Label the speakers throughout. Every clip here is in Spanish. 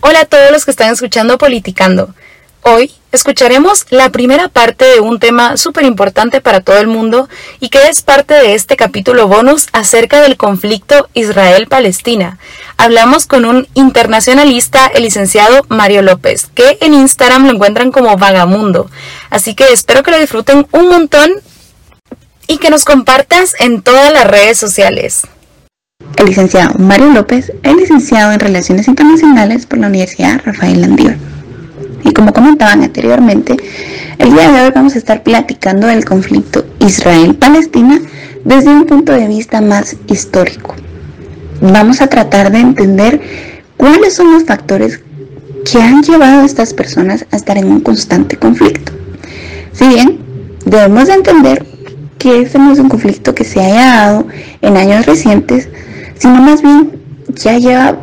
Speaker 1: Hola a todos los que están escuchando Politicando. Hoy escucharemos la primera parte de un tema súper importante para todo el mundo y que es parte de este capítulo bonus acerca del conflicto Israel-Palestina. Hablamos con un internacionalista, el licenciado Mario López, que en Instagram lo encuentran como vagamundo. Así que espero que lo disfruten un montón y que nos compartas en todas las redes sociales.
Speaker 2: El licenciado Mario López es licenciado en Relaciones Internacionales por la Universidad Rafael Landívar. Y como comentaban anteriormente, el día de hoy vamos a estar platicando del conflicto Israel-Palestina desde un punto de vista más histórico. Vamos a tratar de entender cuáles son los factores que han llevado a estas personas a estar en un constante conflicto. Si bien debemos de entender que este no es un conflicto que se haya dado en años recientes, sino más bien ya lleva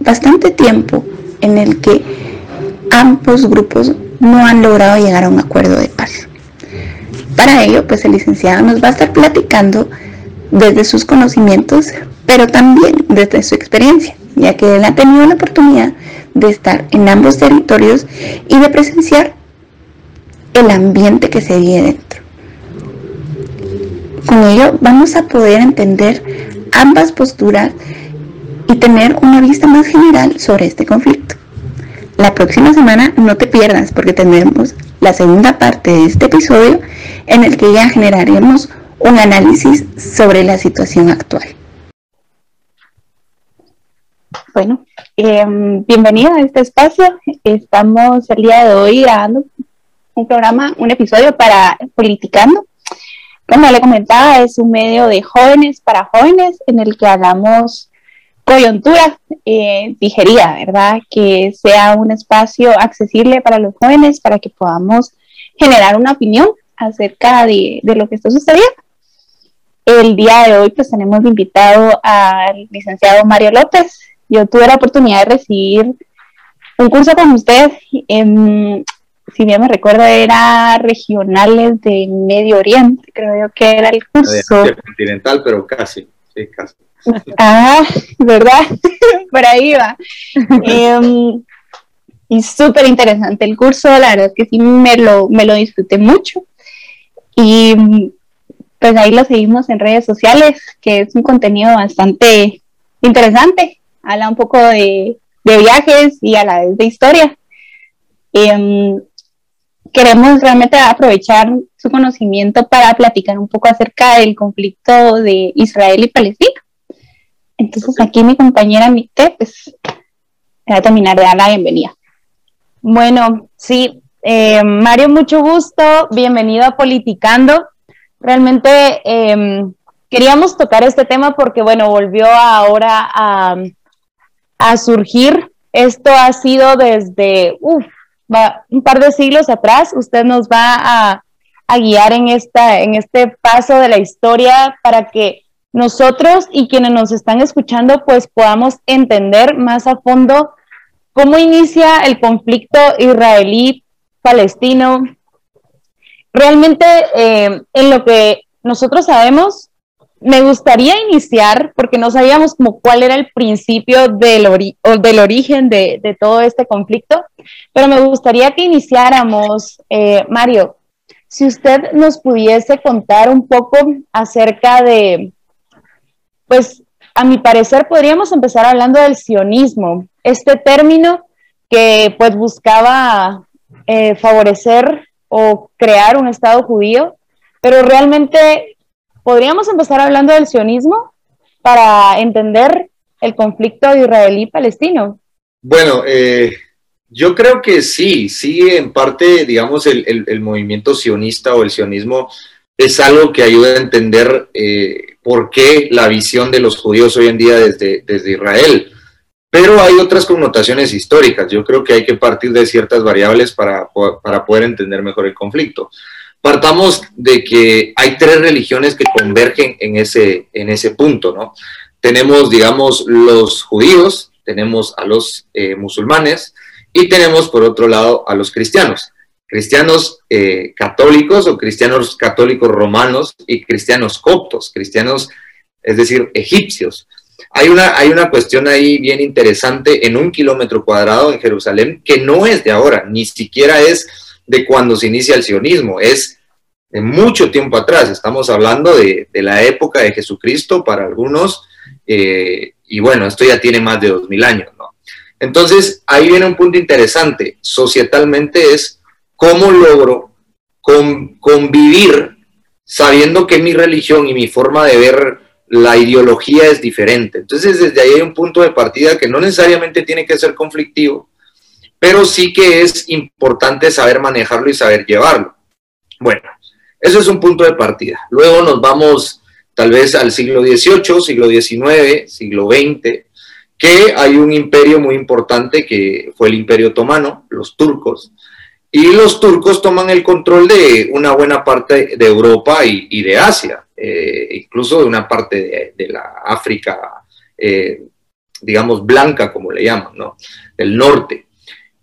Speaker 2: bastante tiempo en el que ambos grupos no han logrado llegar a un acuerdo de paz. Para ello, pues el licenciado nos va a estar platicando desde sus conocimientos, pero también desde su experiencia, ya que él ha tenido la oportunidad de estar en ambos territorios y de presenciar el ambiente que se vive dentro. Con ello vamos a poder entender ambas posturas y tener una vista más general sobre este conflicto. La próxima semana no te pierdas porque tendremos la segunda parte de este episodio en el que ya generaremos un análisis sobre la situación actual. Bueno, eh, bienvenido a este espacio. Estamos el día de hoy grabando un programa, un episodio para Politicando, como le comentaba, es un medio de jóvenes para jóvenes en el que hagamos coyuntura, eh, ¿verdad? Que sea un espacio accesible para los jóvenes para que podamos generar una opinión acerca de, de lo que está sucediendo. El día de hoy pues tenemos invitado al licenciado Mario López. Yo tuve la oportunidad de recibir un curso con usted en si bien me recuerdo, era regionales de Medio Oriente, creo yo que era el curso.
Speaker 3: continental, pero casi, sí, casi.
Speaker 2: Ah, ¿verdad? Por ahí va. Em, y súper interesante el curso, la verdad es que sí me lo, me lo disfruté mucho. Y pues ahí lo seguimos en redes sociales, que es un contenido bastante interesante. Habla un poco de, de viajes y a la vez de historia. Eh, queremos realmente aprovechar su conocimiento para platicar un poco acerca del conflicto de Israel y Palestina. Entonces aquí mi compañera Mite, pues, va a terminar de dar la bienvenida.
Speaker 1: Bueno, sí, eh, Mario, mucho gusto, bienvenido a Politicando. Realmente em, queríamos tocar este tema porque, bueno, volvió ahora a, a surgir. Esto ha sido desde, uff, un par de siglos atrás, usted nos va a, guiar en, esta, en este paso de la historia para que nosotros y quienes nos están escuchando pues podamos entender más a fondo cómo inicia el conflicto israelí-palestino. Realmente eh, en lo que nosotros sabemos, me gustaría iniciar, porque no sabíamos como cuál era el principio del, del origen de, todo este conflicto, pero me gustaría que iniciáramos, eh, Mario, si usted nos pudiese contar un poco acerca de, pues a mi parecer podríamos empezar hablando del sionismo, este término que pues buscaba eh, favorecer o crear un Estado judío, pero realmente ¿Podríamos empezar hablando del sionismo para entender el conflicto israelí-palestino?
Speaker 3: Bueno, eh, yo creo que sí, sí, en parte, digamos, el, movimiento sionista o el sionismo es algo que ayuda a entender eh, por qué la visión de los judíos hoy en día desde, desde Israel. Pero hay otras connotaciones históricas. Yo creo que hay que partir de ciertas variables para, para poder entender mejor el conflicto. Partamos de que hay tres religiones que convergen en ese, en ese punto, ¿no? Tenemos, digamos, los judíos, tenemos a los eh, musulmanes y tenemos, por otro lado, a los cristianos. Cristianos eh, católicos o cristianos católicos romanos y cristianos coptos, cristianos, es decir, egipcios. hay una, hay una cuestión ahí bien interesante en un kilómetro cuadrado en Jerusalén que no es de ahora, ni siquiera es de cuando se inicia el sionismo, es de mucho tiempo atrás. Estamos hablando de, la época de Jesucristo para algunos, eh, y bueno, esto ya tiene más de dos mil años, ¿no? Entonces, ahí viene un punto interesante. Societalmente es cómo logro convivir sabiendo que mi religión y mi forma de ver la ideología es diferente. Entonces, desde ahí hay un punto de partida que no necesariamente tiene que ser conflictivo, pero sí que es importante saber manejarlo y saber llevarlo. Bueno, eso es un punto de partida. Luego nos vamos tal vez al siglo XVIII, siglo XIX, siglo XX, que hay un imperio muy importante que fue el imperio otomano, los turcos, y los turcos toman el control de una buena parte de Europa y, de Asia, eh, incluso de una parte de, la África, eh, digamos, blanca, como le llaman, ¿no? Del norte.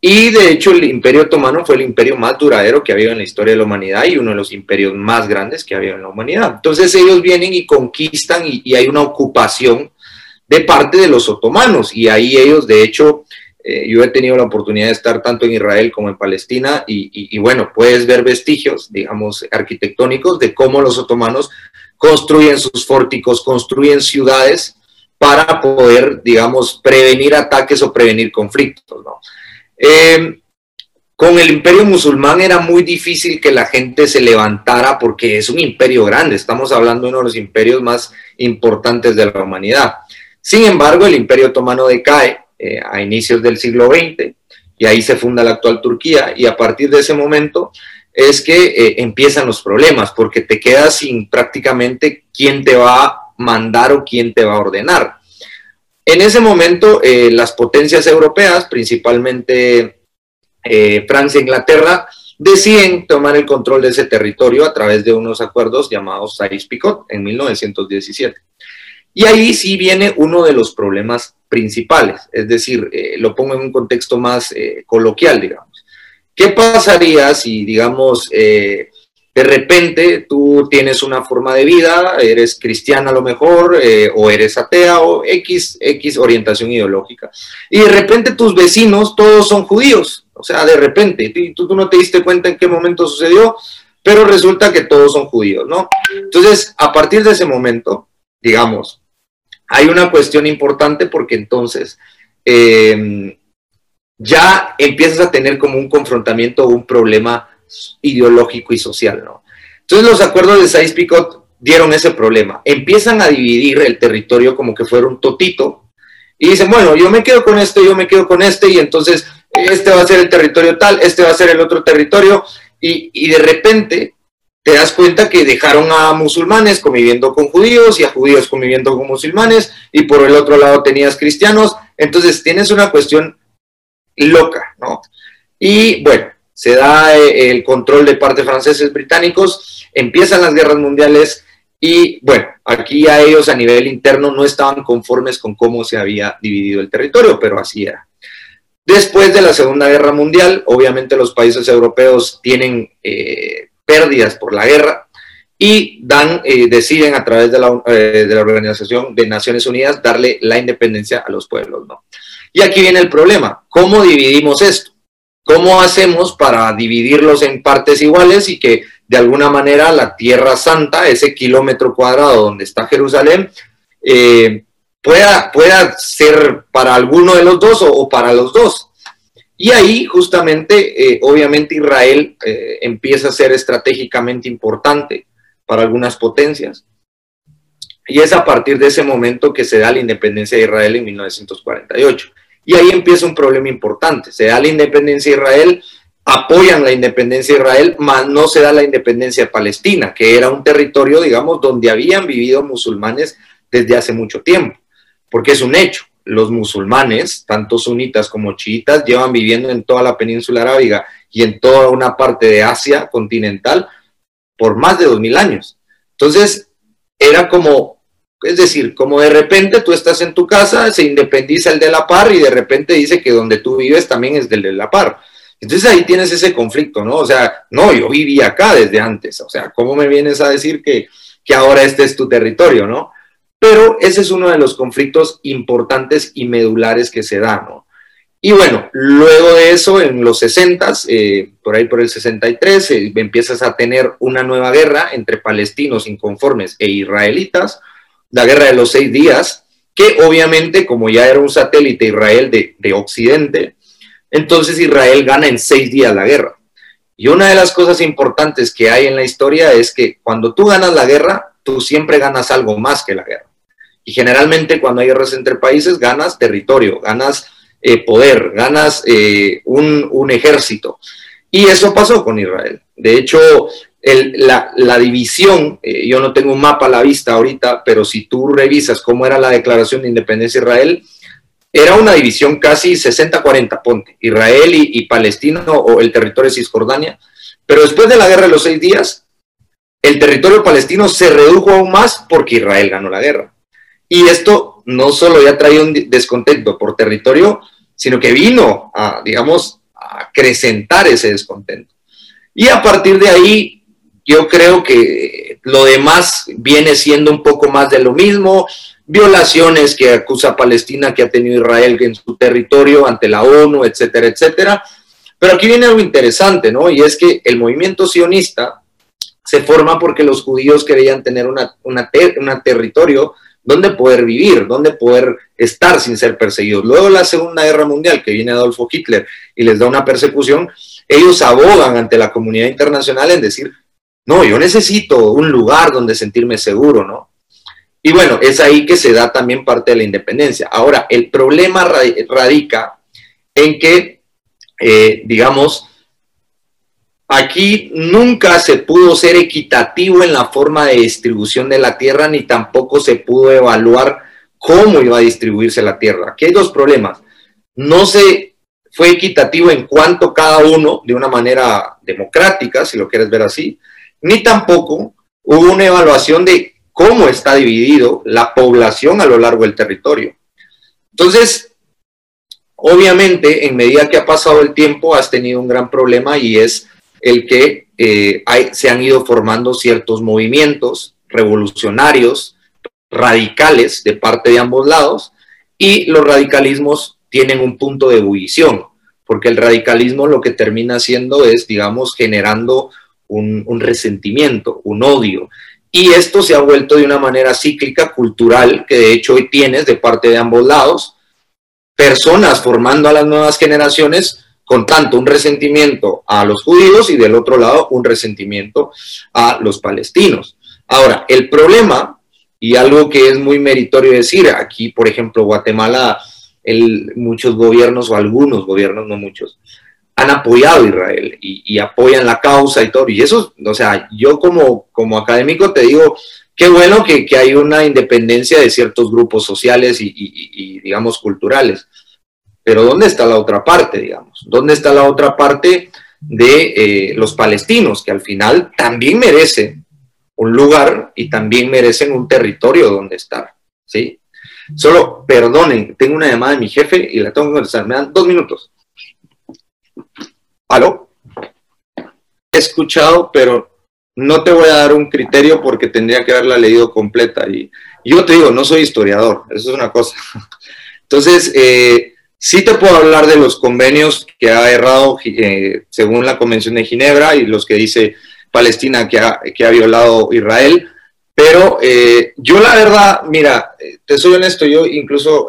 Speaker 3: Y de hecho el imperio otomano fue el imperio más duradero que ha habido en la historia de la humanidad y uno de los imperios más grandes que ha habido en la humanidad. Entonces ellos vienen y conquistan y hay una ocupación de parte de los otomanos y ahí ellos de hecho eh, yo he tenido la oportunidad de estar tanto en Israel como en Palestina y, bueno, puedes ver vestigios, digamos, arquitectónicos de cómo los otomanos construyen sus fórticos, construyen ciudades para poder, digamos, prevenir ataques o prevenir conflictos. ¿no? Em, con el imperio musulmán era muy difícil que la gente se levantara porque es un imperio grande, estamos hablando de uno de los imperios más importantes de la humanidad. Sin embargo, el imperio otomano decae eh, a inicios del siglo XX y ahí se funda la actual Turquía y a partir de ese momento es que eh, empiezan los problemas porque te quedas sin prácticamente quién te va a mandar o quién te va a ordenar. En ese momento eh, las potencias europeas, principalmente Francia e Inglaterra, deciden tomar el control de ese territorio a través de unos acuerdos llamados Sykes-Picot en 1917. Y ahí sí viene uno de los problemas principales, es decir, eh, lo pongo en un contexto más eh, coloquial, digamos. ¿Qué pasaría si, digamos, eh, de repente tú tienes una forma de vida, eres cristiana a lo mejor, o eres atea, o X, X orientación ideológica, y de repente tus vecinos todos son judíos? O sea, de repente, tú, tú no te diste cuenta en qué momento sucedió, pero resulta que todos son judíos, ¿no? Entonces, a partir de ese momento, digamos, hay una cuestión importante porque entonces em, ya empiezas a tener como un confrontamiento o un problema ideológico y social, ¿no? Entonces los acuerdos de Sykes-Picot dieron ese problema. Empiezan a dividir el territorio como que fuera un totito y dicen, bueno, yo me quedo con este, yo me quedo con este y entonces este va a ser el territorio tal, este va a ser el otro territorio y, y de repente te das cuenta que dejaron a musulmanes conviviendo con judíos y a judíos conviviendo con musulmanes y por el otro lado tenías cristianos. Entonces tienes una cuestión loca, ¿no? Y bueno, se da eh, el control de parte franceses británicos, empiezan las guerras mundiales y bueno, aquí a ellos a nivel interno no estaban conformes con cómo se había dividido el territorio, pero así era. Después de la Segunda Guerra Mundial, obviamente los países europeos tienen eh, pérdidas por la guerra y dan, eh, deciden a través de la, de la, Organización de Naciones Unidas darle la independencia a los pueblos. ¿no? Y aquí viene el problema, ¿cómo dividimos esto? ¿Cómo hacemos para dividirlos en partes iguales y que de alguna manera la Tierra Santa, ese kilómetro cuadrado donde está Jerusalén, eh, pueda, pueda ser para alguno de los dos o para los dos? Y ahí justamente, eh, obviamente Israel eh, empieza a ser estratégicamente importante para algunas potencias. Y es a partir de ese momento que se da la independencia de Israel en 1948. Y ahí empieza un problema importante. Se da la independencia de Israel, apoyan la independencia de Israel, mas no se da la independencia de Palestina, que era un territorio, digamos, donde habían vivido musulmanes desde hace mucho tiempo, porque es un hecho los musulmanes, tanto sunitas como chiitas, llevan viviendo en toda la península arábiga y en toda una parte de Asia continental por más de dos mil años. Entonces, era como, es decir, como de repente tú estás en tu casa, se independiza el de la par y de repente dice que donde tú vives también es del de la par. Entonces ahí tienes ese conflicto, ¿no? O sea, no, yo viví acá desde antes, o sea, ¿cómo me vienes a decir que, que ahora este es tu territorio, ¿no? Pero ese es uno de los conflictos importantes y medulares que se dan, ¿no? Y bueno, luego de eso, en los 60, eh, por ahí por el 63, eh, empiezas a tener una nueva guerra entre palestinos inconformes e israelitas, la guerra de los seis días, que obviamente, como ya era un satélite Israel de, de Occidente, entonces Israel gana en seis días la guerra. Y una de las cosas importantes que hay en la historia es que cuando tú ganas la guerra, tú siempre ganas algo más que la guerra. Y generalmente cuando hay guerras entre países, ganas territorio, ganas eh, poder, ganas eh, un, ejército. Y eso pasó con Israel. De hecho, la, división, eh, yo no tengo un mapa a la vista ahorita, pero si tú revisas cómo era la declaración de independencia de Israel, era una división casi 60-40, ponte, Israel y, y, Palestina o el territorio de Cisjordania. Pero después de la guerra de los seis días, el territorio palestino se redujo aún más porque Israel ganó la guerra. Y esto no solo ya traía un descontento por territorio, sino que vino a, digamos, a acrecentar ese descontento. Y a partir de ahí, yo creo que lo demás viene siendo un poco más de lo mismo, violaciones que acusa Palestina que ha tenido Israel en su territorio ante la ONU, etcétera, etcétera. Pero aquí viene algo interesante, ¿no? Y es que el movimiento sionista se forma porque los judíos querían tener una, una, una territorio donde poder vivir, donde poder estar sin ser perseguidos. Luego la Segunda Guerra Mundial, que viene Adolfo Hitler y les da una persecución, ellos abogan ante la comunidad internacional en decir, no, yo necesito un lugar donde sentirme seguro, ¿no? Y bueno, es ahí que se da también parte de la independencia. Ahora, el problema radica en que, eh, digamos, aquí nunca se pudo ser equitativo en la forma de distribución de la tierra, ni tampoco se pudo evaluar cómo iba a distribuirse la tierra. Aquí hay dos problemas. No se fue equitativo en cuanto cada uno, de una manera democrática, si lo quieres ver así, ni tampoco hubo una evaluación de cómo está dividido la población a lo largo del territorio. Entonces, obviamente, en medida que ha pasado el tiempo, has tenido un gran problema y es el que eh, se han ido formando ciertos movimientos revolucionarios, radicales de parte de ambos lados, y los radicalismos tienen un punto de ebullición, porque el radicalismo lo que termina haciendo es, digamos, generando un, resentimiento, un odio, y esto se ha vuelto de una manera cíclica, cultural, que de hecho hoy tienes de parte de ambos lados, personas formando a las nuevas generaciones con tanto un resentimiento a los judíos y del otro lado un resentimiento a los palestinos. Ahora, el problema, y algo que es muy meritorio decir, aquí, por ejemplo, Guatemala, el, muchos gobiernos o algunos gobiernos, no muchos, han apoyado a Israel y, apoyan la causa y todo. Y eso, o sea, yo como, como académico te digo, qué bueno que, hay una independencia de ciertos grupos sociales y, digamos, culturales. Pero ¿dónde está la otra parte, digamos? ¿Dónde está la otra parte de eh, los palestinos, que al final también merecen un lugar y también merecen un territorio donde estar? ¿Sí? Solo, perdonen, tengo una llamada de mi jefe y la tengo que contestar. Me dan dos minutos. ¿Aló? He escuchado, pero no te voy a dar un criterio porque tendría que haberla leído completa. Y yo te digo, no soy historiador, eso es una cosa. Entonces, eh, sí te puedo hablar de los convenios que ha errado eh, según la Convención de Ginebra y los que dice Palestina que ha, que ha violado Israel. Pero eh, yo la verdad, mira, te soy honesto, yo incluso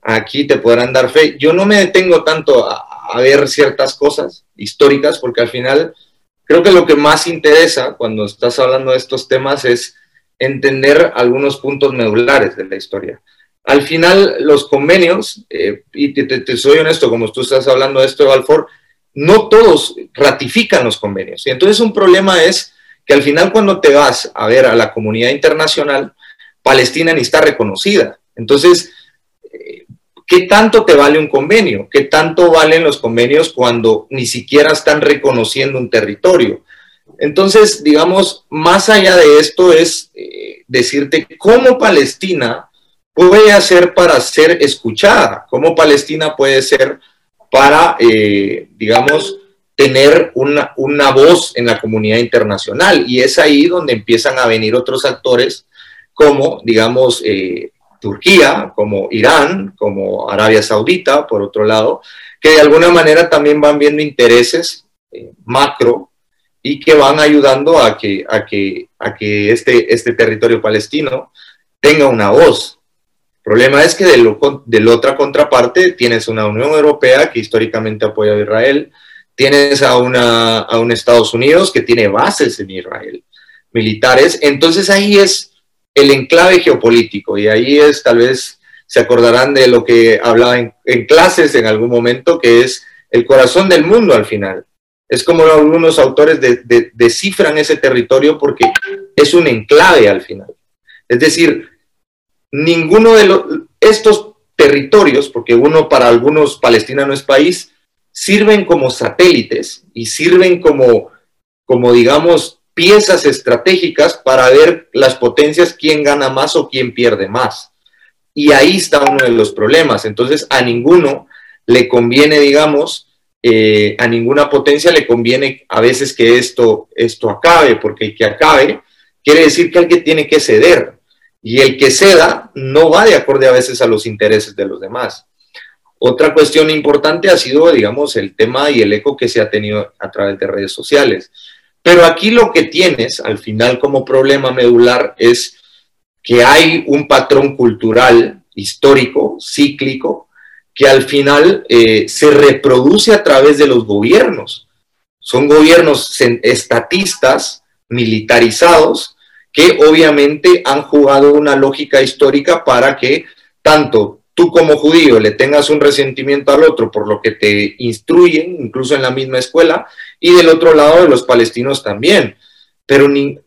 Speaker 3: aquí te podrán dar fe, yo no me detengo tanto a, a ver ciertas cosas históricas, porque al final creo que lo que más interesa cuando estás hablando de estos temas es entender algunos puntos medulares de la historia. Al final, los convenios, eh, y te, soy honesto, como tú estás hablando de esto, Balfour, no todos ratifican los convenios. Y entonces un problema es que al final cuando te vas a ver a la comunidad internacional, Palestina ni está reconocida. Entonces, ¿Qué tanto te vale un convenio? ¿Qué tanto valen los convenios cuando ni siquiera están reconociendo un territorio? Entonces, digamos, más allá de esto es eh, decirte cómo Palestina puede hacer para ser escuchada, cómo Palestina puede ser para, eh, digamos, tener una, una voz en la comunidad internacional. Y es ahí donde empiezan a venir otros actores como, digamos, eh, Turquía, como Irán, como Arabia Saudita, por otro lado, que de alguna manera también van viendo intereses eh, macro y que van ayudando a que, a que, a que este, este territorio palestino tenga una voz. El problema es que de, lo, de la otra contraparte tienes una Unión Europea que históricamente apoya a Israel, tienes a, una, a un Estados Unidos que tiene bases en Israel, militares, entonces ahí es el enclave geopolítico y ahí es tal vez se acordarán de lo que hablaba en, clases en algún momento, que es el corazón del mundo al final. Es como algunos autores descifran ese territorio porque es un enclave al final. Es decir, ninguno de los, estos territorios, porque uno para algunos Palestina no es país, sirven como satélites y sirven como, como digamos, piezas estratégicas para ver las potencias, quién gana más o quién pierde más. Y ahí está uno de los problemas. Entonces, a ninguno le conviene, digamos, eh, a ninguna potencia le conviene a veces que esto, esto acabe, porque que acabe quiere decir que alguien tiene que ceder. Y el que ceda no va de acorde a veces a los intereses de los demás. Otra cuestión importante ha sido, digamos, el tema y el eco que se ha tenido a través de redes sociales. Pero aquí lo que tienes al final como problema medular es que hay un patrón cultural, histórico, cíclico, que al final eh, se reproduce a través de los gobiernos. Son gobiernos estatistas, militarizados, que obviamente han jugado una lógica histórica para que tanto tú como judío le tengas un resentimiento al otro por lo que te instruyen, incluso en la misma escuela, y del otro lado de los palestinos también. Pero ni,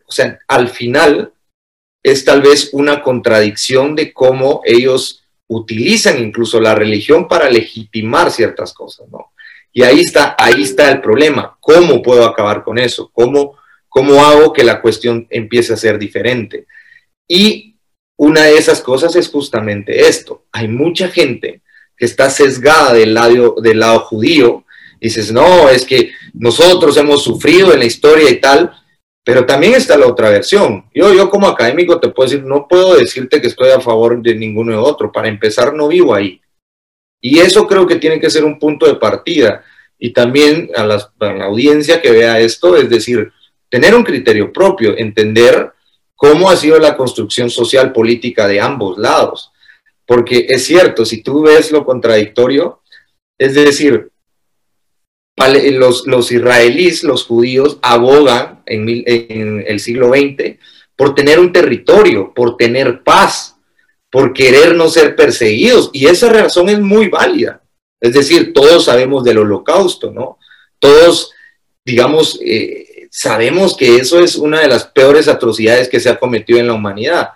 Speaker 3: al final es tal vez una contradicción de cómo ellos utilizan incluso la religión para legitimar ciertas cosas, ¿no? Y ahí está, ahí está el problema. ¿Cómo puedo acabar con eso? ¿Cómo, cómo hago que la cuestión empiece a ser diferente? Y una de esas cosas es justamente esto. Hay mucha gente que está sesgada del lado, del lado judío. Dices, no, es que nosotros hemos sufrido en la historia y tal, pero también está la otra versión. Yo, yo como académico te puedo decir, no puedo decirte que estoy a favor de ninguno de otro. Para empezar, no vivo ahí. Y eso creo que tiene que ser un punto de partida. Y también a, la audiencia que vea esto, es decir, tener un criterio propio, entender cómo ha sido la construcción social política de ambos lados. Porque es cierto, si tú ves lo contradictorio, es decir, los, israelíes, los judíos, abogan en, en el siglo XX por tener un territorio, por tener paz, por querer no ser perseguidos. Y esa razón es muy válida. Es decir, todos sabemos del holocausto, ¿no? Todos, digamos, eh, sabemos que eso es una de las peores atrocidades que se ha cometido en la humanidad.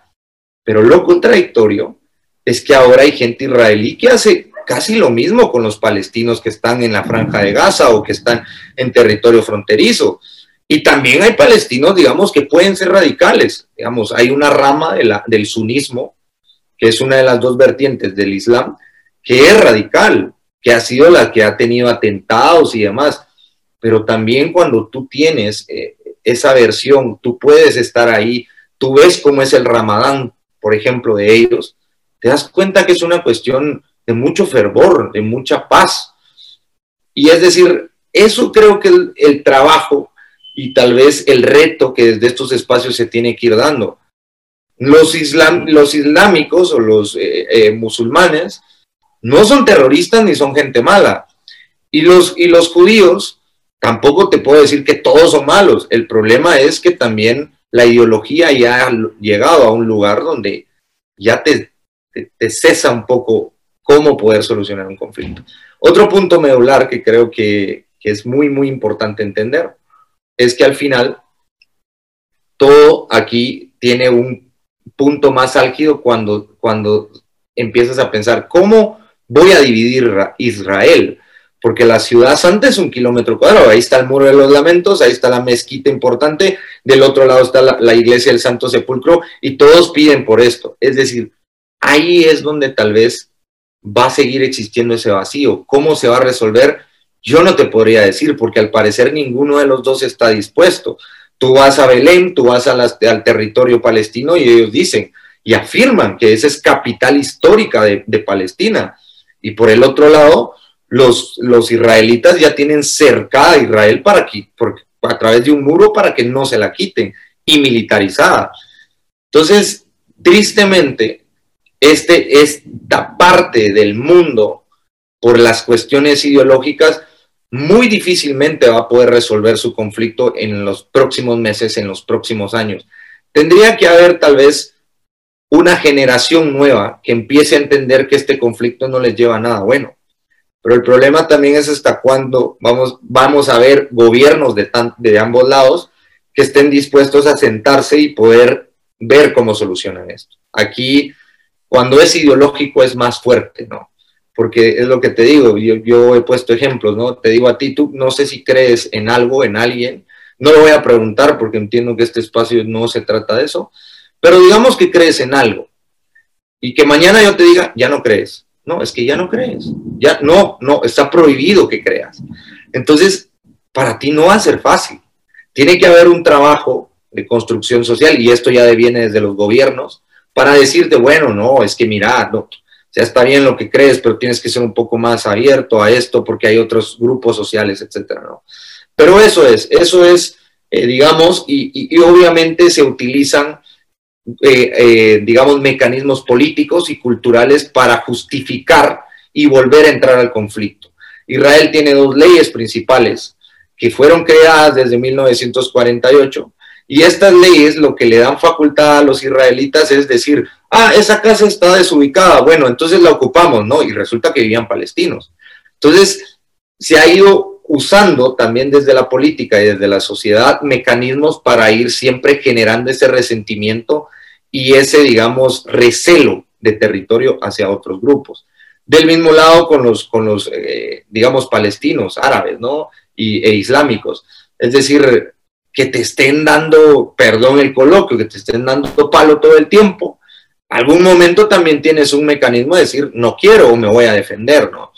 Speaker 3: Pero lo contradictorio es que ahora hay gente israelí que hace casi lo mismo con los palestinos que están en la franja de Gaza o que están en territorio fronterizo. Y también hay palestinos, digamos, que pueden ser radicales. Digamos, hay una rama del sunismo, que es una de las dos vertientes del Islam, que es radical, que ha sido la que ha tenido atentados y demás. Pero también cuando tú tienes eh, esa versión, tú puedes estar ahí, tú ves cómo es el ramadán, por ejemplo, de ellos, te das cuenta que es una cuestión de mucho fervor, de mucha paz. Y es decir, eso creo que el, el trabajo y tal vez el reto que desde estos espacios se tiene que ir dando. Los, islam, los islámicos o los eh, eh, musulmanes no son terroristas ni son gente mala. Y los, y los judíos tampoco te puedo decir que todos son malos. El problema es que también la ideología ya ha llegado a un lugar donde ya te, te cesa un poco cómo poder solucionar un conflicto. Otro punto medular que creo que, es muy, muy importante entender es que al final todo aquí tiene un punto más álgido cuando, cuando empiezas a pensar, ¿cómo voy a dividir Israel? Porque la ciudad santa es un kilómetro cuadrado, ahí está el muro de los lamentos, ahí está la mezquita importante, del otro lado está la, iglesia del Santo Sepulcro y todos piden por esto. Es decir, ahí es donde tal vez va a seguir existiendo ese vacío. ¿Cómo se va a resolver? Yo no te podría decir, porque al parecer ninguno de los dos está dispuesto. Tú vas a Belén, tú vas al territorio palestino y ellos dicen, y afirman que esa es capital histórica de, Palestina. Y por el otro lado, los, los israelitas ya tienen cercada a Israel para que, a través de un muro para que no se la quiten y militarizada. Entonces, tristemente, este, esta parte del mundo, por las cuestiones ideológicas, muy difícilmente va a poder resolver su conflicto en los próximos meses, en los próximos años. Tendría que haber tal vez una generación nueva que empiece a entender que este conflicto no les lleva a nada bueno. Pero el problema también es hasta cuándo vamos, vamos a ver gobiernos de, de ambos lados que estén dispuestos a sentarse y poder ver cómo solucionan esto. Aquí, cuando es ideológico, es más fuerte, ¿no? Porque es lo que te digo, yo, yo he puesto ejemplos, ¿no? Te digo a ti, tú no sé si crees en algo, en alguien, no lo voy a preguntar porque entiendo que este espacio no se trata de eso, pero digamos que crees en algo y que mañana yo te diga, ya no crees. No, es que ya no crees. Ya no, no, está prohibido que creas. Entonces, para ti no va a ser fácil. Tiene que haber un trabajo de construcción social y esto ya viene desde los gobiernos para decirte, bueno, no, es que mira, no, está bien lo que crees, pero tienes que ser un poco más abierto a esto porque hay otros grupos sociales, etcétera, ¿no? Pero eso es, eso es, eh, digamos, y, obviamente se utilizan, eh, eh, digamos, mecanismos políticos y culturales para justificar y volver a entrar al conflicto. Israel tiene dos leyes principales que fueron creadas desde 1948 y estas leyes lo que le dan facultad a los israelitas es decir, ah, esa casa está desubicada, bueno, entonces la ocupamos, ¿no? Y resulta que vivían palestinos. Entonces, se ha ido usando también desde la política y desde la sociedad mecanismos para ir siempre generando ese resentimiento y ese, digamos, recelo de territorio hacia otros grupos. Del mismo lado con los, con los eh, digamos, palestinos, árabes, ¿no? Y, e islámicos. Es decir, que te estén dando, perdón el coloquio, que te estén dando palo todo el tiempo. Algún momento también tienes un mecanismo de decir, no quiero o me voy a defender, ¿no?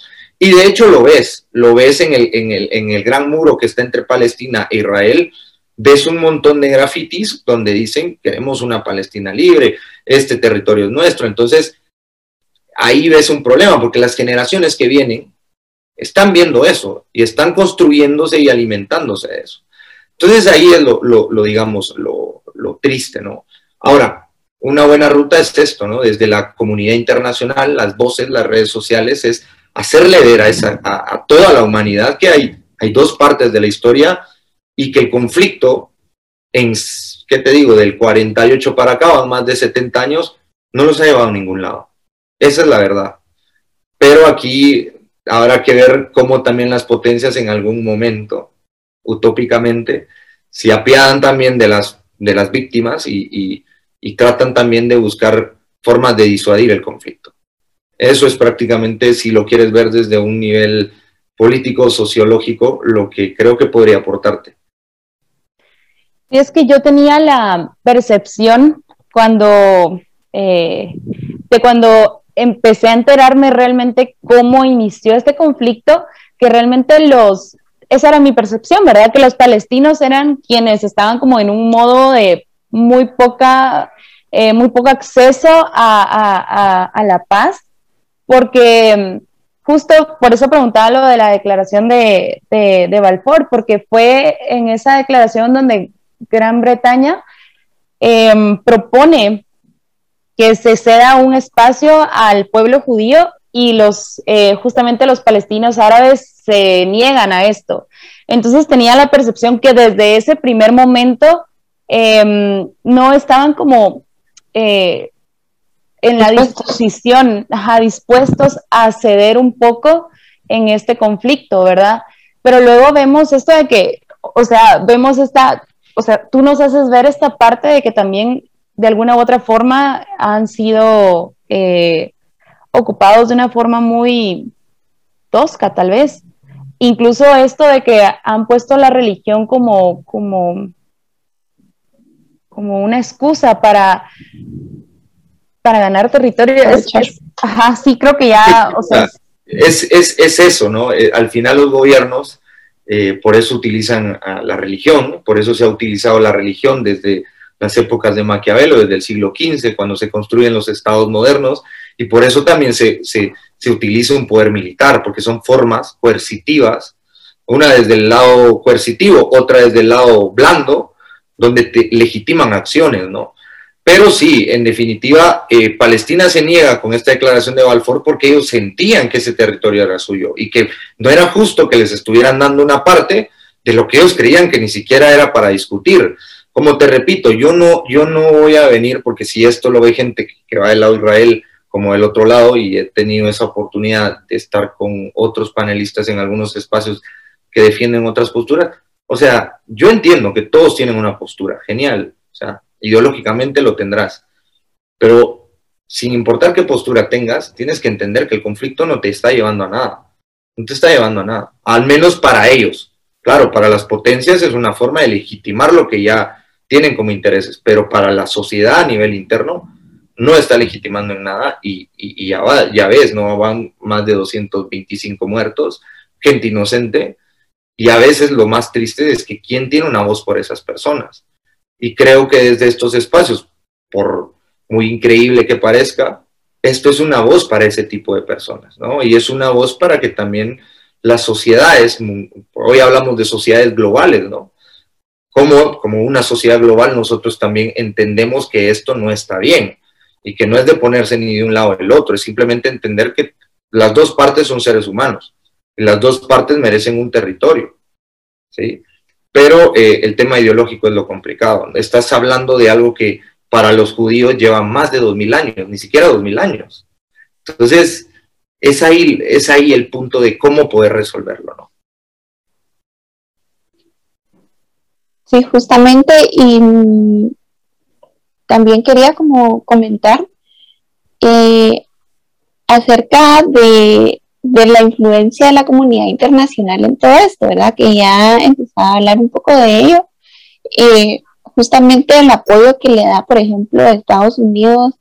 Speaker 3: Y de hecho lo ves, lo ves en el, en el, en el gran muro que está entre Palestina e Israel, ves un montón de grafitis donde dicen queremos una Palestina libre, este territorio es nuestro. Entonces, ahí ves un problema, porque las generaciones que vienen están viendo eso y están construyéndose y alimentándose de eso. Entonces ahí es lo, lo, digamos, lo, lo, triste, ¿no? Ahora, una buena ruta es esto, ¿no? Desde la comunidad internacional, las voces, las redes sociales, es hacerle ver a, toda la humanidad que hay, hay dos partes de la historia y que el conflicto, en, ¿qué te digo?, del 48 para acá, van más de 70 años, no los ha llevado a ningún lado. Esa es la verdad. Pero aquí habrá que ver cómo también las potencias en algún momento, utópicamente, se apiadan también de las, de las víctimas y, y tratan también de buscar formas de disuadir el conflicto. Eso es prácticamente, si lo quieres ver desde un nivel político, sociológico, lo que creo que podría aportarte.
Speaker 1: Y es que yo tenía la percepción cuando, eh, de cuando empecé a enterarme realmente cómo inició este conflicto, que realmente los, esa era mi percepción, ¿verdad? Que los palestinos eran quienes estaban como en un modo de muy poca, eh, muy poco acceso a, a la paz porque mm, justo por eso preguntaba lo de la declaración de, de, Balfour, porque fue en esa declaración donde Gran Bretaña em, propone que se ceda un espacio al pueblo judío y los eh, justamente los palestinos árabes se niegan a esto. Entonces tenía la percepción que desde ese primer momento em, no estaban como eh, en la disposición, dispuestos a ceder un poco en este conflicto, ¿verdad? Pero luego vemos esto de que, o sea, vemos esta, o sea, tú nos haces ver esta parte de que también de alguna u otra forma han sido eh, ocupados de una forma muy tosca, tal vez. Incluso esto de que han puesto la religión como, como, como una excusa para para ganar territorio. ajá, sí, creo que ya, o sea,
Speaker 3: es, es, es, eso, ¿no? Eh, al final los gobiernos, eh, por eso utilizan la religión, por eso se ha utilizado la religión desde, las épocas de Maquiavelo, desde el siglo XV, cuando se construyen los estados modernos, y por eso también se, se, se utiliza un poder militar, porque son formas coercitivas, una desde el lado coercitivo, otra desde el lado blando, donde te legitiman acciones, ¿no? Pero sí, en definitiva, eh, Palestina se niega con esta declaración de Balfour porque ellos sentían que ese territorio era suyo y que no era justo que les estuvieran dando una parte de lo que ellos creían que ni siquiera era para discutir. Como te repito, yo no, yo no voy a venir porque si esto lo ve gente que va del lado de Israel como del otro lado y he tenido esa oportunidad de estar con otros panelistas en algunos espacios que defienden otras posturas. O sea, yo entiendo que todos tienen una postura, genial, o sea, ideológicamente lo tendrás, pero sin importar qué postura tengas, tienes que entender que el conflicto no te está llevando a nada, no te está llevando a nada, al menos para ellos. Claro, para las potencias es una forma de legitimar lo que ya tienen como intereses, pero para la sociedad a nivel interno no está legitimando en nada y, ya, ya ves, no van más de 225 muertos, gente inocente, y a veces lo más triste es que quién tiene una voz por esas personas. Y creo que desde estos espacios, por muy increíble que parezca, esto es una voz para ese tipo de personas, ¿no? Y es una voz para que también las sociedades, hoy hablamos de sociedades globales, ¿no? Como, como una sociedad global nosotros también entendemos que esto no está bien y que no es de ponerse ni de un lado del otro, es simplemente entender que las dos partes son seres humanos y las dos partes merecen un territorio, ¿sí? Pero eh, el tema ideológico es lo complicado. Estás hablando de algo que para los judíos lleva más de dos mil años, ni siquiera dos mil años. Entonces, es ahí, es ahí el punto de cómo poder resolverlo, ¿no?
Speaker 2: Sí, justamente, y también quería como comentar eh, acerca de de la influencia de la comunidad internacional en todo esto, ¿verdad? Que ya empezaba a hablar un poco de ello. Eh, justamente el apoyo que le da, por ejemplo, Estados Unidos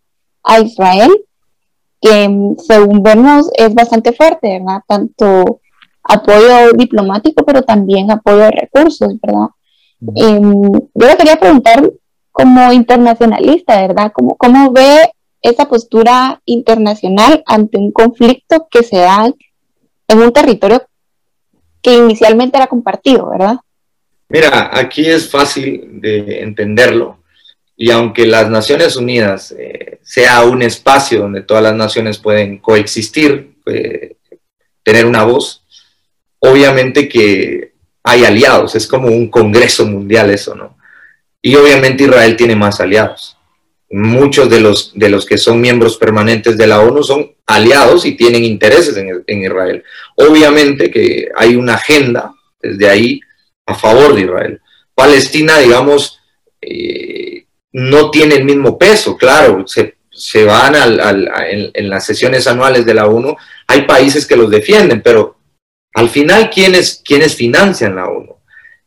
Speaker 2: a Israel, que mm, según vemos es bastante fuerte, ¿verdad? Tanto apoyo diplomático, pero también apoyo de recursos, ¿verdad? Em, yo le quería preguntar como internacionalista, ¿verdad? ¿Cómo, cómo ve esa postura internacional ante un conflicto que se da en un territorio que inicialmente era compartido, ¿verdad?
Speaker 3: Mira, aquí es fácil de entenderlo y aunque las Naciones Unidas eh, sea un espacio donde todas las naciones pueden coexistir, eh, tener una voz, obviamente que hay aliados, es como un Congreso Mundial eso, ¿no? Y obviamente Israel tiene más aliados muchos de los, de los que son miembros permanentes de la ONU son aliados y tienen intereses en, Israel. Obviamente que hay una agenda desde ahí a favor de Israel. Palestina, digamos, eh, no tiene el mismo peso, claro, se, van en, las sesiones anuales de la ONU, hay países que los defienden, pero al final, ¿quiénes, ¿quiénes financian la ONU?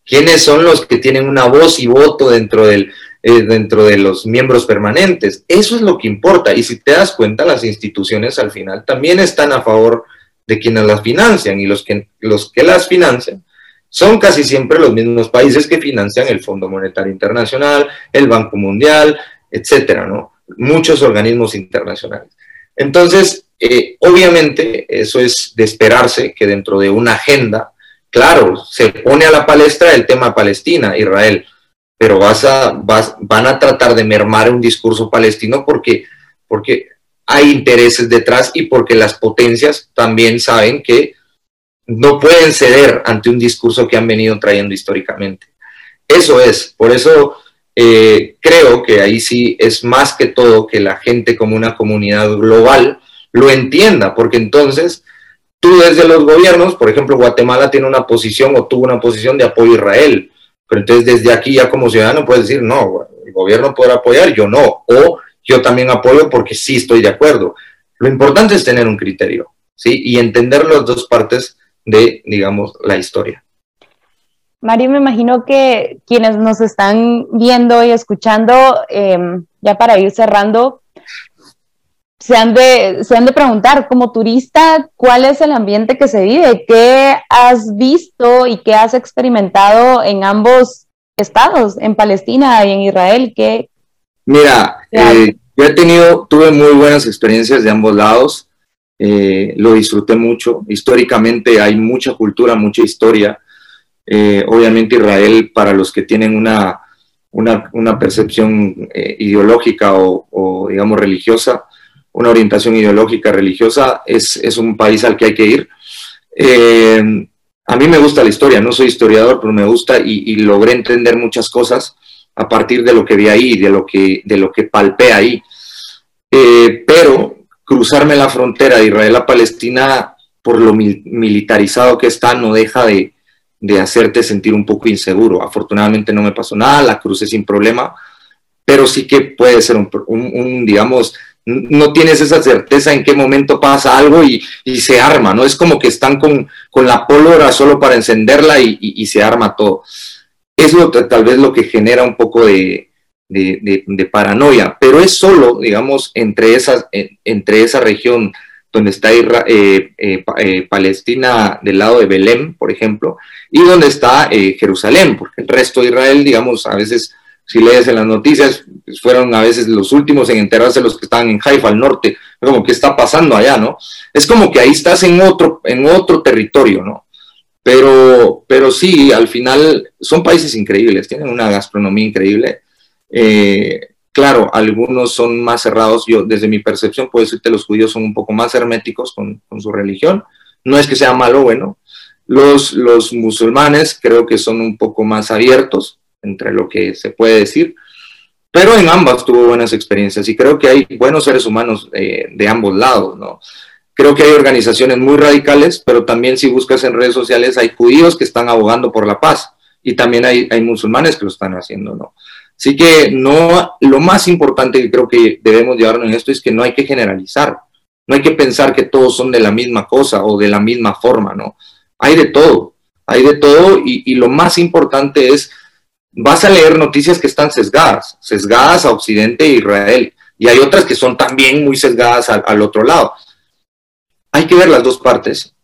Speaker 3: ¿Quiénes son los que tienen una voz y voto dentro del, eh, dentro de los miembros permanentes. Eso es lo que importa. Y si te das cuenta, las instituciones al final también están a favor de quienes las financian y los que, los que las financian son casi siempre los mismos países que financian el Fondo Monetario Internacional, el Banco Mundial, etcétera, ¿no? Muchos organismos internacionales. Entonces, eh, obviamente, eso es de esperarse que dentro de una agenda, claro, se pone a la palestra el tema Palestina, Israel, pero vas a, vas, van a tratar de mermar un discurso palestino porque, porque hay intereses detrás y porque las potencias también saben que no pueden ceder ante un discurso que han venido trayendo históricamente. Eso es, por eso eh, creo que ahí sí es más que todo que la gente como una comunidad global lo entienda, porque entonces tú desde los gobiernos, por ejemplo, Guatemala tiene una posición o tuvo una posición de apoyo a Israel, pero entonces desde aquí ya como ciudadano puedes decir, no, el gobierno podrá apoyar, yo no, o yo también apoyo porque sí estoy de acuerdo. Lo importante es tener un criterio, ¿sí? Y entender las dos partes de, digamos, la historia.
Speaker 1: Mario, me imagino que quienes nos están viendo y escuchando, em, ya para ir cerrando, se han, de, se han de preguntar como turista cuál es el ambiente que se vive, qué has visto y qué has experimentado en ambos estados, en Palestina y en Israel. ¿Qué,
Speaker 3: Mira, eh, yo he tenido, tuve muy buenas experiencias de ambos lados, eh, lo disfruté mucho. Históricamente hay mucha cultura, mucha historia. Eh, obviamente Israel, para los que tienen una, una, percepción ideológica o, digamos, religiosa, una orientación ideológica religiosa, es, es, un país al que hay que ir. a mí me gusta la historia, no soy historiador, pero me gusta y, y logré entender muchas cosas a partir de lo que vi ahí, de lo que, de lo que palpé ahí. Eh, pero cruzarme la frontera de Israel a Palestina, por lo militarizado que está, no deja de, de, hacerte sentir un poco inseguro. Afortunadamente no me pasó nada, la crucé sin problema, pero sí que puede ser un, un, digamos, no tienes esa certeza en qué momento pasa algo y, y, se arma, ¿no? Es como que están con, con la pólvora solo para encenderla y, y se arma todo es tal vez lo que genera un poco de, paranoia, pero es solo, digamos, entre, esas, entre esa región donde está eh, eh, eh, Palestina del lado de Belén, por ejemplo, y donde está Jerusalén, porque el resto de Israel, digamos, a veces, si lees en las noticias, pues, fueron a veces los últimos en enterarse los que estaban en Haifa, al norte, como que está pasando allá, ¿no? Es como que ahí estás en otro, en otro territorio, ¿no? Pero, pero sí, al final son países increíbles, tienen una gastronomía increíble. Eh, claro, algunos son más cerrados. Yo, desde mi percepción, puedo decirte los judíos son un poco más herméticos con, su religión. No es que sea malo o bueno. Los, los musulmanes creo que son un poco más abiertos entre lo que se puede decir. Pero en ambas tuvo buenas experiencias y creo que hay buenos seres humanos eh, de ambos lados, ¿no? Creo que hay organizaciones muy radicales, pero también si buscas en redes sociales hay judíos que están abogando por la paz y también hay, hay musulmanes que lo están haciendo, ¿no? Así que no, lo más importante que creo que debemos llevarnos en esto es que no hay que generalizar, no hay que pensar que todos son de la misma cosa o de la misma forma, ¿no? Hay de todo, hay de todo y, y lo más importante es, vas a leer noticias que están sesgadas, sesgadas a Occidente e Israel, y hay otras que son también muy sesgadas al, otro lado hay que ver las dos partes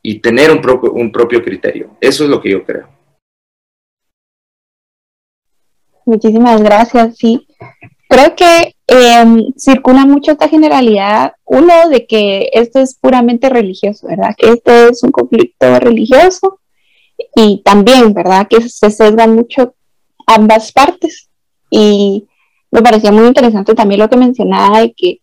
Speaker 3: y tener un propio, criterio. Eso es lo que yo creo.
Speaker 2: Muchísimas gracias, sí. Creo que em, circula mucho esta generalidad, uno, de que esto es puramente religioso, ¿verdad? Que este es un conflicto religioso y también, ¿verdad? Que se sesgan mucho ambas partes. Y me parecía muy interesante también lo que mencionaba de que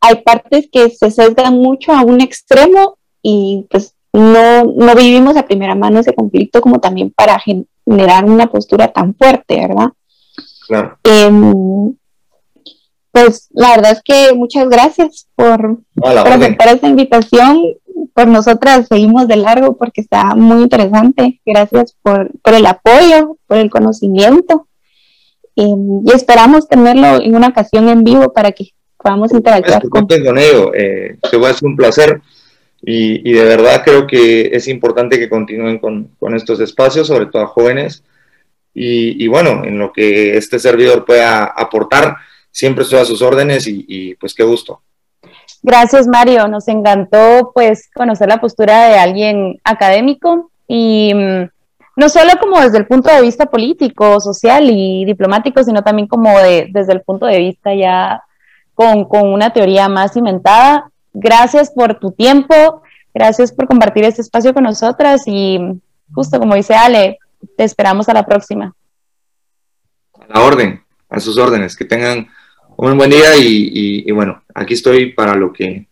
Speaker 2: hay partes que se sesgan mucho a un extremo y pues no, no vivimos a primera mano ese conflicto como también para generar una postura tan fuerte, ¿verdad? Claro. Em, pues la verdad es que muchas gracias por, aceptar esta invitación. Por nosotras seguimos de largo porque está muy interesante. Gracias por, por el apoyo, por el conocimiento. Em, y esperamos tenerlo en una ocasión en vivo para que podamos interactuar.
Speaker 3: con... con ello, eh, se va a un placer y, y, de verdad creo que es importante que continúen con, con estos espacios, sobre todo a jóvenes. Y, y, bueno, en lo que este servidor pueda aportar, siempre estoy a sus órdenes y, y pues qué gusto.
Speaker 1: Gracias Mario, nos encantó pues conocer la postura de alguien académico y mm, no solo como desde el punto de vista político, social y diplomático, sino también como de, desde el punto de vista ya con, una teoría más cimentada. Gracias por tu tiempo, gracias por compartir este espacio con nosotras y justo como dice Ale, te esperamos a la próxima.
Speaker 3: A la orden, a sus órdenes, que tengan un buen día y, bueno, aquí estoy para lo que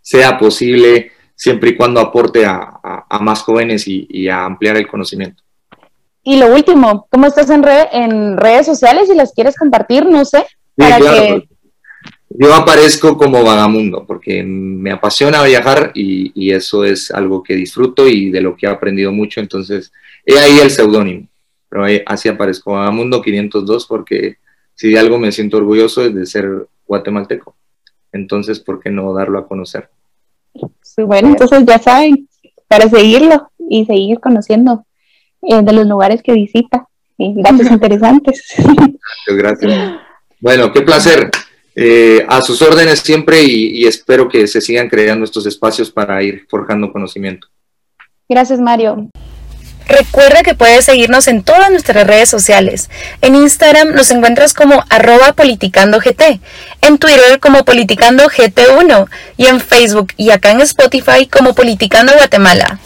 Speaker 3: sea posible, siempre y cuando aporte a, más jóvenes y, a ampliar el conocimiento.
Speaker 1: Y lo último, ¿cómo estás en, en redes sociales? Si las quieres compartir, no sé, para que
Speaker 3: yo aparezco como vagamundo porque me apasiona viajar y, eso es algo que disfruto y de lo que he aprendido mucho. Entonces, he ahí el seudónimo. Pero así aparezco vagamundo 502 porque si de algo me siento orgulloso es de ser guatemalteco. Entonces, ¿por qué no darlo a conocer?
Speaker 2: bueno, entonces ya saben, para seguirlo y seguir conociendo eh, de los lugares que visita. datos interesantes.
Speaker 3: Gracias, gracias. Bueno, qué placer. Eh, a sus órdenes siempre y, espero que se sigan creando estos espacios para ir forjando conocimiento.
Speaker 1: Gracias, Mario. Recuerda que puedes seguirnos en todas nuestras redes sociales. En Instagram nos encuentras como arroba politicandogт, en Twitter como politicandogт1 y en Facebook y acá en Spotify como Politicando Guatemala.